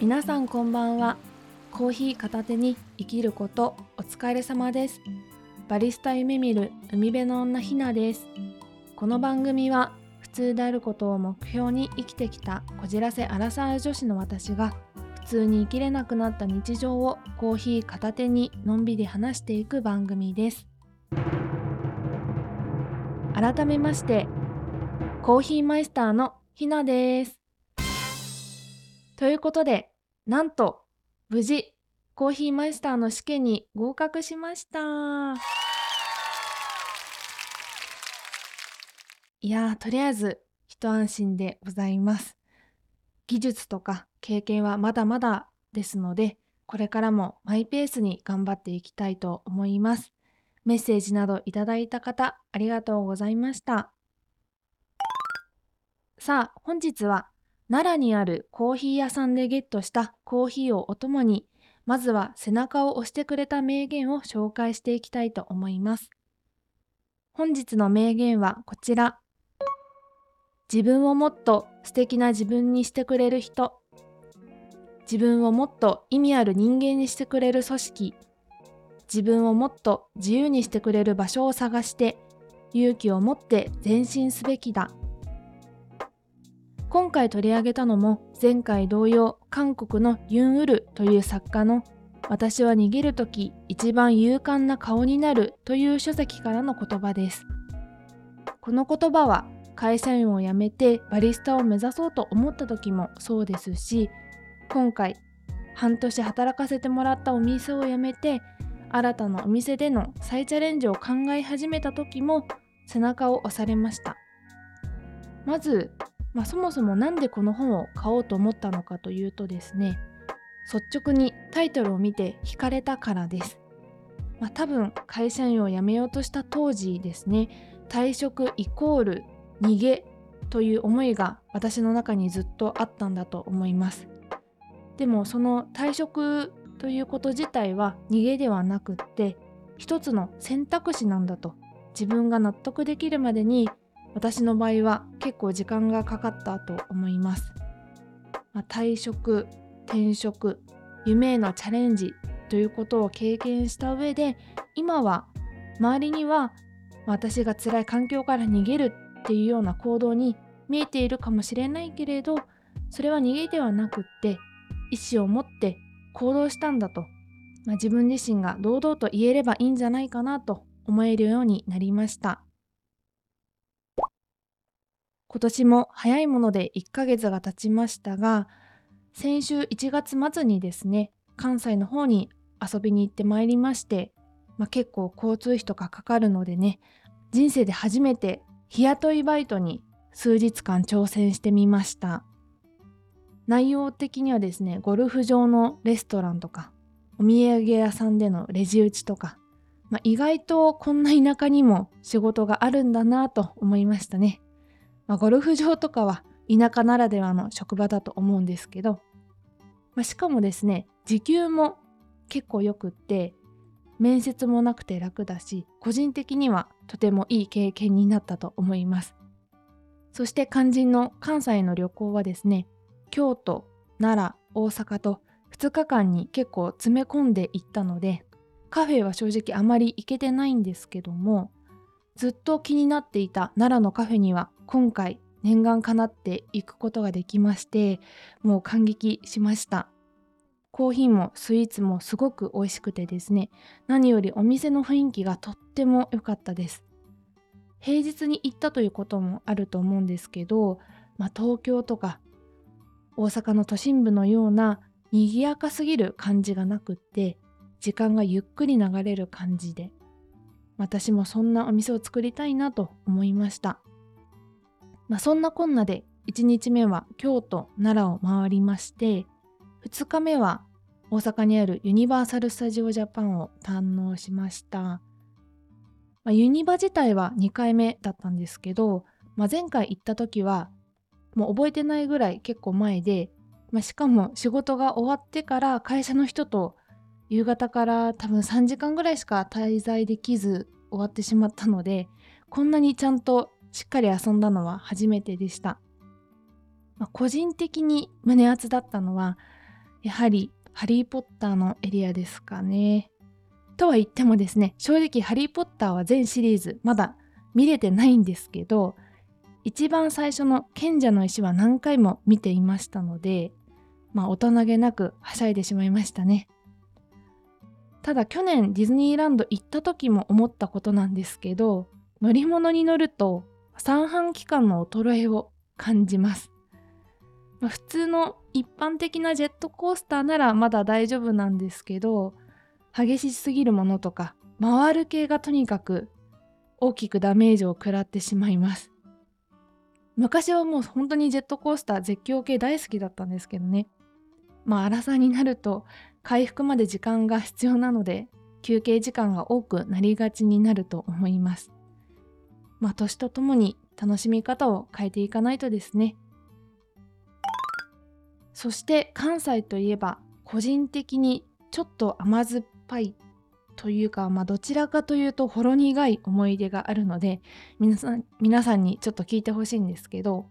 皆さんこんばんは。コーヒー片手に生きることお疲れ様です。バリスタ夢見る海辺の女ひなです。この番組は普通であることを目標に生きてきたこじらせアラサー女子の私が普通に生きれなくなった日常をコーヒー片手にのんびり話していく番組です。改めましてコーヒーマイスターのひなです。ということで、なんと、無事、コーヒーマイスターの試験に合格しました。いや、とりあえず、一安心でございます。技術とか経験はまだまだですので、これからもマイペースに頑張っていきたいと思います。メッセージなどいただいた方、ありがとうございました。さあ、本日は奈良にあるコーヒー屋さんでゲットしたコーヒーをお供に、まずは背中を押してくれた名言を紹介していきたいと思います。本日の名言はこちら。自分をもっと素敵な自分にしてくれる人。自分をもっと意味ある人間にしてくれる組織。自分をもっと自由にしてくれる場所を探して勇気を持って前進すべきだ。今回取り上げたのも前回同様韓国のユン・ウルという作家の私は逃げる時一番勇敢な顔になるという書籍からの言葉です。この言葉は会社員を辞めてバリスタを目指そうと思った時もそうですし今回半年働かせてもらったお店を辞めて新たなお店での再チャレンジを考え始めた時も背中を押されましたまずまあ、そもそも何でこの本を買おうと思ったのかというとですね率直にタイトルを見て惹かれたからです、まあ、多分会社員を辞めようとした当時ですね退職イコール逃げという思いが私の中にずっとあったんだと思います。でもその退職ということ自体は逃げではなくって一つの選択肢なんだと自分が納得できるまでに私の場合は結構時間がかかったと思います。まあ、退職、転職、夢へのチャレンジということを経験した上で今は周りには私が辛い環境から逃げるっていうような行動に見えているかもしれないけれどそれは逃げではなくって意思を持って行動したんだと、まあ、自分自身が堂々と言えればいいんじゃないかなと思えるようになりました。今年も早いもので1ヶ月が経ちましたが、先週1月末にですね、関西の方に遊びに行ってまいりまして、まあ、結構交通費とかかかるのでね、人生で初めて日雇いバイトに数日間挑戦してみました。内容的にはですね、ゴルフ場のレストランとか、お土産屋さんでのレジ打ちとか、まあ、意外とこんな田舎にも仕事があるんだなと思いましたね。まあ、ゴルフ場とかは田舎ならではの職場だと思うんですけど、まあ、しかもですね時給も結構よくって面接もなくて楽だし個人的にはとてもいい経験になったと思います。そして肝心の関西の旅行はですね京都奈良大阪と2日間に結構詰め込んでいったのでカフェは正直あまり行けてないんですけどもずっと気になっていた奈良のカフェには今回念願かなっていくことができましてもう感激しました。コーヒーもスイーツもすごく美味しくてですね何よりお店の雰囲気がとっても良かったです。平日に行ったということもあると思うんですけど、まあ、東京とか大阪の都心部のような賑やかすぎる感じがなくって時間がゆっくり流れる感じで私もそんなお店を作りたいなと思いました。まあ、そんなこんなで1日目は京都奈良を回りまして2日目は大阪にあるユニバーサル・スタジオ・ジャパンを堪能しました、まあ、ユニバ自体は2回目だったんですけど、まあ、前回行った時はもう覚えてないぐらい結構前で、まあ、しかも仕事が終わってから会社の人と夕方から多分3時間ぐらいしか滞在できず終わってしまったのでこんなにちゃんとしっかり遊んだのは初めてでした。まあ、個人的に胸熱だったのはやはりハリー・ポッターのエリアですかね。とは言ってもですね正直ハリー・ポッターは全シリーズまだ見れてないんですけど一番最初の賢者の石は何回も見ていましたのでまあ大人げなくはしゃいでしまいましたね。ただ去年ディズニーランド行った時も思ったことなんですけど乗り物に乗ると三半規管の衰えを感じます。ま、普通の一般的なジェットコースターならまだ大丈夫なんですけど激しすぎるものとか回る系がとにかく大きくダメージを食らってしまいます昔はもう本当にジェットコースター絶叫系大好きだったんですけどねまあ荒さになると回復まで時間が必要なので休憩時間が多くなりがちになると思います。まあ年とともに楽しみ方を変えていかないとですね。そして関西といえば個人的にちょっと甘酸っぱいというか、まあ、どちらかというとほろ苦い思い出があるので皆さん皆さんにちょっと聞いてほしいんですけど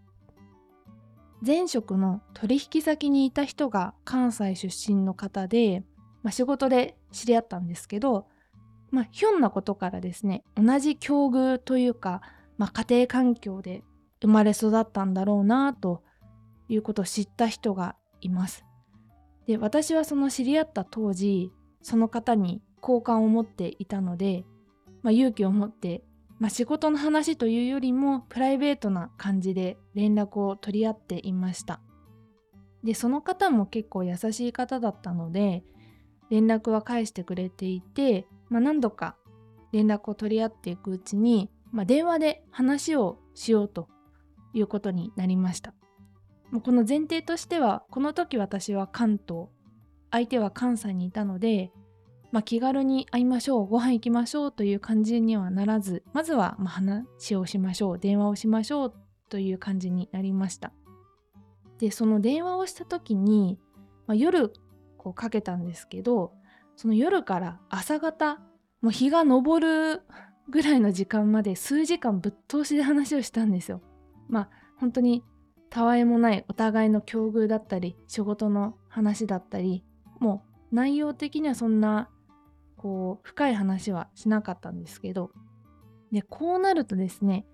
前職の取引先にいた人が関西出身の方で、まあ、仕事で知り合ったんですけど、まあ、ひょんなことからですね同じ境遇というか、まあ、家庭環境で生まれ育ったんだろうなということを知った人がいます。で私はその知り合った当時その方に好感を持っていたので、まあ、勇気を持って、まあ、仕事の話というよりもプライベートな感じで連絡を取り合っていました。でその方も結構優しい方だったので連絡は返してくれていて、まあ、何度か連絡を取り合っていくうちに、まあ、電話で話をしようということになりました。もうこの前提としてはこの時私は関東相手は関西にいたので、まあ、気軽に会いましょうご飯行きましょうという感じにはならずまずはま話をしましょう電話をしましょうという感じになりました。でその電話をした時に、まあ、夜こうかけたんですけどその夜から朝方もう日が昇るぐらいの時間まで数時間ぶっ通しで話をしたんですよ。まあ本当にたわいもないお互いの境遇だったり仕事の話だったりもう内容的にはそんなこう深い話はしなかったんですけどでこうなるとですね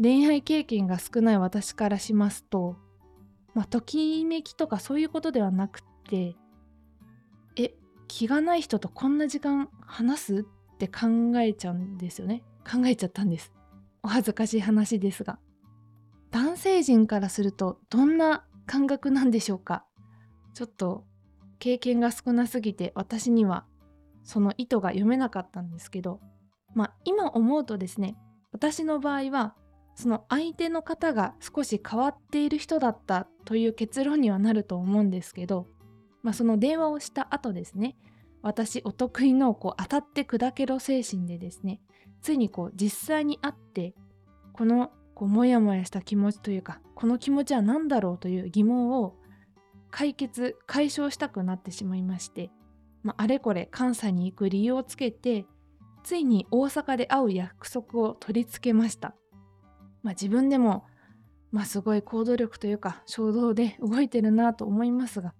恋愛経験が少ない私からしますとまあときめきとかそういうことではなくてえ気がない人とこんな時間話すって考えちゃうんですよね。考えちゃったんです。お恥ずかしい話ですが。男性陣からするとどんな感覚なんでしょうか。ちょっと経験が少なすぎて私にはその意図が読めなかったんですけどまあ今思うとですね私の場合はその相手の方が少し変わっている人だったという結論にはなると思うんですけど、まあ、その電話をした後ですね私お得意のこう当たって砕けろ精神でですねついにこう実際に会ってこのこうモヤモヤした気持ちというかこの気持ちは何だろうという疑問を解決解消したくなってしまいまして、まあ、あれこれ関西に行く理由をつけてついに大阪で会う約束を取り付けました、まあ、自分でも、まあ、すごい行動力というか衝動で動いてるなと思いますが。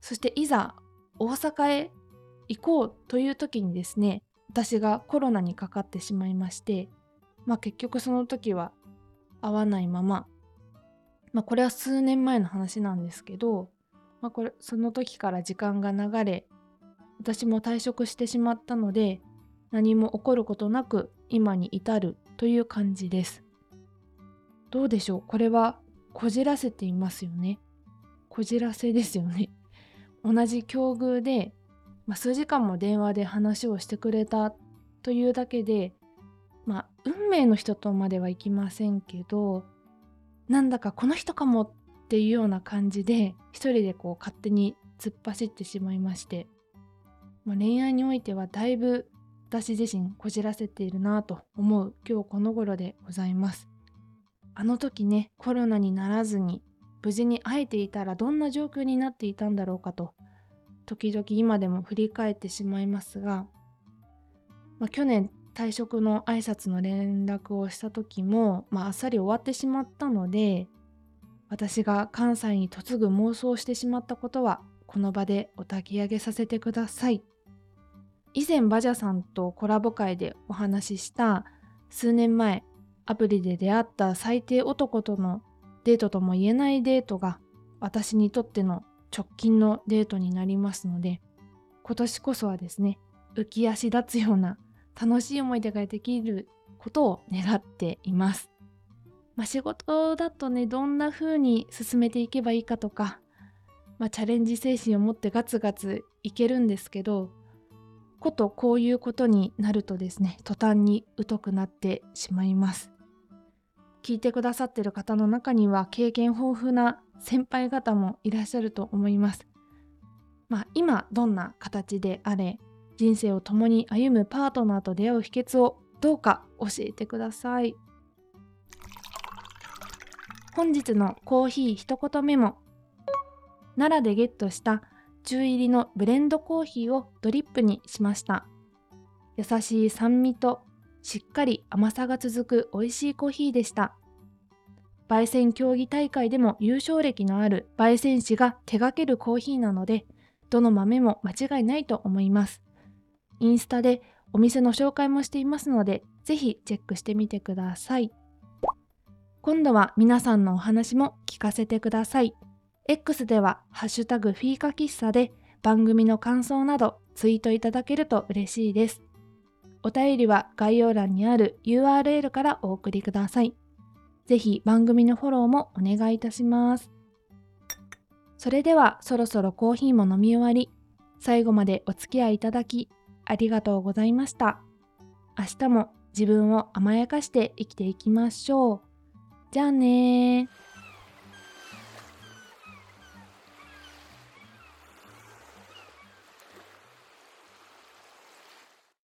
そしていざ大阪へ行こうという時にですね私がコロナにかかってしまいましてまあ結局その時は会わないまま、まあこれは数年前の話なんですけど、まあこれ、その時から時間が流れ、私も退職してしまったので、何も起こることなく今に至るという感じです。どうでしょう？これはこじらせていますよね。こじらせですよね。同じ境遇で、まあ、数時間も電話で話をしてくれたというだけでまあ運命の人とまではいきませんけどなんだかこの人かもっていうような感じで一人でこう勝手に突っ走ってしまいまして、まあ、恋愛においてはだいぶ私自身こじらせているなと思う今日この頃でございますあの時ねコロナにならずに無事に会えていたらどんな状況になっていたんだろうかと時々今でも振り返ってしまいますが、まあ、去年退職の挨拶の連絡をした時も、まあ、っさり終わってしまったので私が関西に嫁ぐ妄想してしまったことはこの場でお焚き上げさせてください。以前バジャさんとコラボ会でお話しした数年前アプリで出会った最低男とのデートとも言えないデートが私にとっての直近のデートになりますので今年こそはですね浮き足立つような楽しい思い出ができることを願っています。まあ、仕事だとねどんな風に進めていけばいいかとか、まあ、チャレンジ精神を持ってガツガツいけるんですけどことこういうことになるとですね途端に疎くなってしまいます。聞いてくださってる方の中には経験豊富な先輩方もいらっしゃると思います。まあ今どんな形であれ人生を共に歩むパートナーと出会う秘訣をどうか教えてください。本日のコーヒー一言メモ。奈良でゲットした中入りのブレンドコーヒーをドリップにしました。優しい酸味としっかり甘さが続く美味しいコーヒーでした。焙煎競技大会でも優勝歴のある焙煎士が手掛けるコーヒーなのでどの豆も間違いないと思います。インスタでお店の紹介もしていますのでぜひチェックしてみてください。今度は皆さんのお話も聞かせてください。X では、ハッシュタグフィーカ喫茶で番組の感想などツイートいただけると嬉しいです。お便りは概要欄にある URL からお送りください。ぜひ番組のフォローもお願いいたします。それではそろそろコーヒーも飲み終わり、最後までお付き合いいただきありがとうございました。明日も自分を甘やかして生きていきましょう。じゃあね。